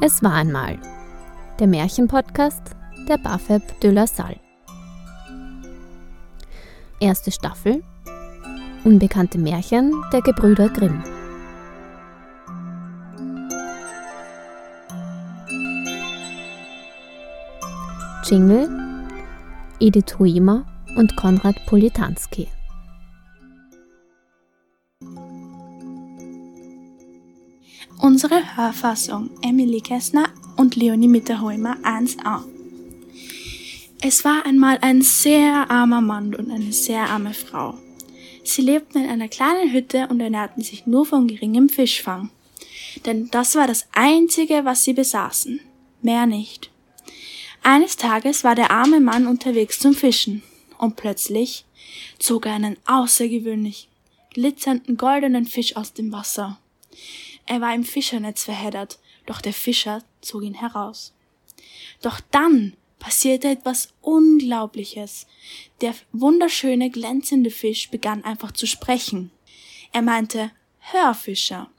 Es war einmal der Märchenpodcast der Bafeb de la Salle. Erste Staffel Unbekannte Märchen der Gebrüder Grimm. Jingle Edith Huimer und Konrad Politanski. Unsere Hörfassung Emily Kessner und Leonie Mitterholmer 1a. Es war einmal ein sehr armer Mann und eine sehr arme Frau. Sie lebten in einer kleinen Hütte und ernährten sich nur von geringem Fischfang. Denn das war das Einzige, was sie besaßen. Mehr nicht. Eines Tages war der arme Mann unterwegs zum Fischen und plötzlich zog er einen außergewöhnlich glitzernden goldenen Fisch aus dem Wasser. Er war im Fischernetz verheddert, doch der Fischer zog ihn heraus. Doch dann passierte etwas Unglaubliches. Der wunderschöne, glänzende Fisch begann einfach zu sprechen. Er meinte, Hör, Fischer,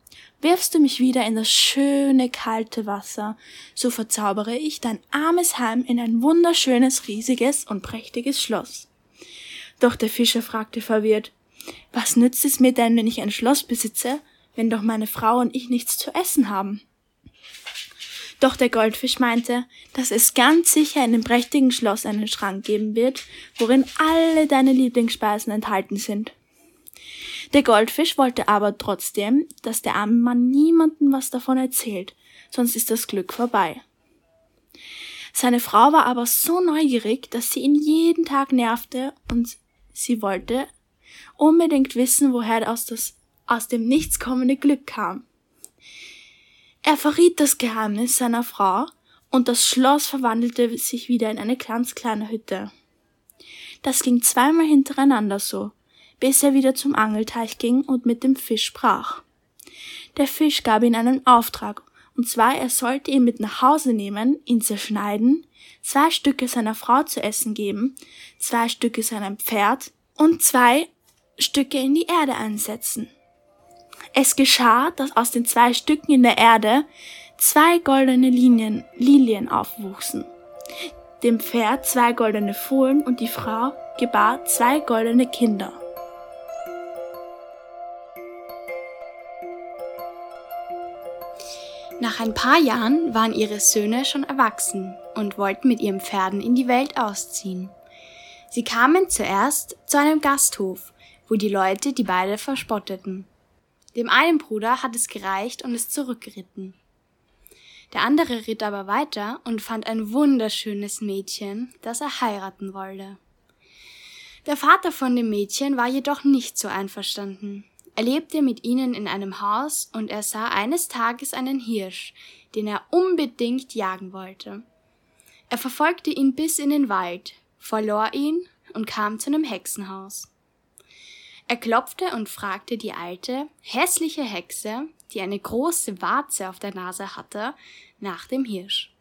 wirfst du mich wieder in das schöne, kalte Wasser, so verzaubere ich dein armes Heim in ein wunderschönes, riesiges und prächtiges Schloss. Doch der Fischer fragte verwirrt, was nützt es mir denn, wenn ich ein Schloss besitze, wenn doch meine Frau und ich nichts zu essen haben? Doch der Goldfisch meinte, dass es ganz sicher in dem prächtigen Schloss einen Schrank geben wird, worin alle deine Lieblingsspeisen enthalten sind. Der Goldfisch wollte aber trotzdem, dass der arme Mann niemandem was davon erzählt, sonst ist das Glück vorbei. Seine Frau war aber so neugierig, dass sie ihn jeden Tag nervte und sie wollte unbedingt wissen, woher aus, das, aus dem Nichts kommende Glück kam. Er verriet das Geheimnis seiner Frau und das Schloss verwandelte sich wieder in eine ganz kleine Hütte. Das ging zweimal hintereinander so, bis er wieder zum Angelteich ging und mit dem Fisch sprach. Der Fisch gab ihm einen Auftrag, und zwar er sollte ihn mit nach Hause nehmen, ihn zerschneiden, zwei Stücke seiner Frau zu essen geben, zwei Stücke seinem Pferd und zwei Stücke in die Erde einsetzen. Es geschah, dass aus den zwei Stücken in der Erde zwei goldene Linien, Lilien aufwuchsen. Dem Pferd zwei goldene Fohlen und die Frau gebar zwei goldene Kinder. Nach ein paar Jahren waren ihre Söhne schon erwachsen und wollten mit ihren Pferden in die Welt ausziehen. Sie kamen zuerst zu einem Gasthof, wo die Leute die beide verspotteten. Dem einen Bruder hat es gereicht und ist zurückgeritten. Der andere ritt aber weiter und fand ein wunderschönes Mädchen, das er heiraten wollte. Der Vater von dem Mädchen war jedoch nicht so einverstanden. Er lebte mit ihnen in einem Haus und er sah eines Tages einen Hirsch, den er unbedingt jagen wollte. Er verfolgte ihn bis in den Wald, verlor ihn und kam zu einem Hexenhaus. Er klopfte und fragte die alte, hässliche Hexe, die eine große Warze auf der Nase hatte, nach dem Hirsch.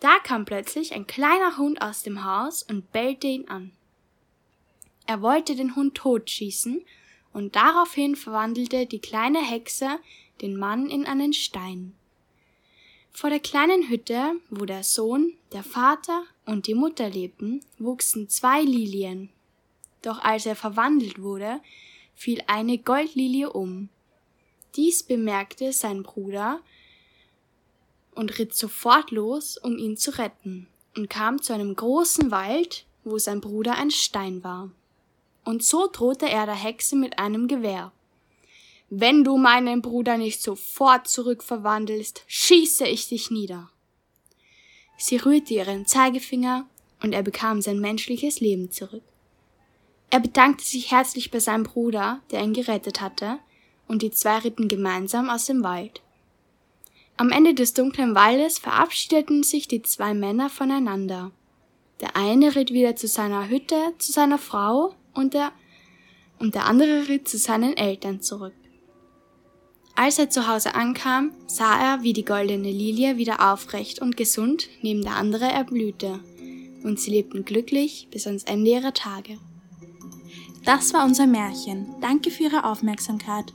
Da kam plötzlich ein kleiner Hund aus dem Haus und bellte ihn an. Er wollte den Hund totschießen, und daraufhin verwandelte die kleine Hexe den Mann in einen Stein. Vor der kleinen Hütte, wo der Sohn, der Vater und die Mutter lebten, wuchsen zwei Lilien, doch als er verwandelt wurde, fiel eine Goldlilie um. Dies bemerkte sein Bruder und ritt sofort los, um ihn zu retten, und kam zu einem großen Wald, wo sein Bruder ein Stein war. Und so drohte er der Hexe mit einem Gewehr. Wenn du meinen Bruder nicht sofort zurückverwandelst, schieße ich dich nieder. Sie rührte ihren Zeigefinger, und er bekam sein menschliches Leben zurück. Er bedankte sich herzlich bei seinem Bruder, der ihn gerettet hatte, und die zwei ritten gemeinsam aus dem Wald. Am Ende des dunklen Waldes verabschiedeten sich die zwei Männer voneinander. Der eine ritt wieder zu seiner Hütte, zu seiner Frau, und der, und der andere ritt zu seinen Eltern zurück. Als er zu Hause ankam, sah er, wie die goldene Lilie wieder aufrecht und gesund neben der andere erblühte, und sie lebten glücklich bis ans Ende ihrer Tage. Das war unser Märchen. Danke für Ihre Aufmerksamkeit.